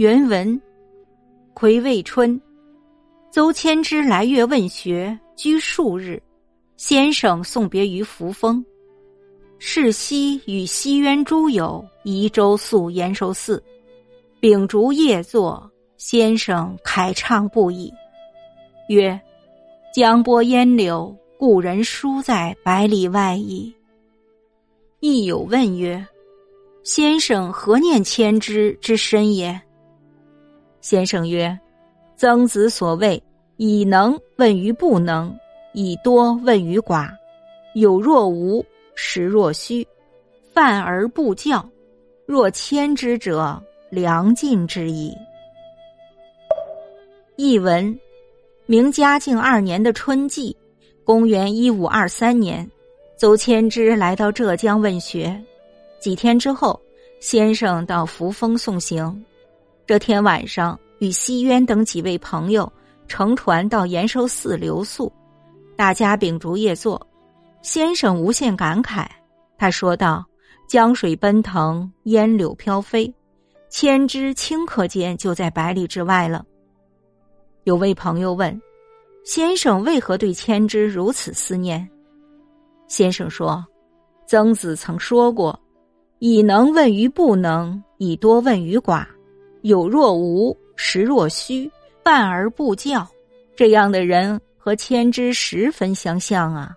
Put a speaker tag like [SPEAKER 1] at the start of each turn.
[SPEAKER 1] 原文：癸未春，邹谦之来月问学，居数日。先生送别于扶风。世夕与西渊诸友移舟宿延寿寺，秉烛夜坐，先生慨畅不已，曰：“江波烟柳，故人书在百里外矣。”亦有问曰：“先生何念迁之之深也？”先生曰：“曾子所谓以能问于不能，以多问于寡，有若无。”实若虚，犯而不教，若迁之者，良尽之矣。译文：明嘉靖二年的春季，公元一五二三年，邹谦之来到浙江问学。几天之后，先生到扶风送行。这天晚上，与西渊等几位朋友乘船到延寿寺留宿，大家秉烛夜坐。先生无限感慨，他说道：“江水奔腾，烟柳飘飞，千枝顷刻间就在百里之外了。”有位朋友问：“先生为何对千枝如此思念？”先生说：“曾子曾说过，以能问于不能，以多问于寡，有若无，实若虚，犯而不教。这样的人和千之十分相像啊。”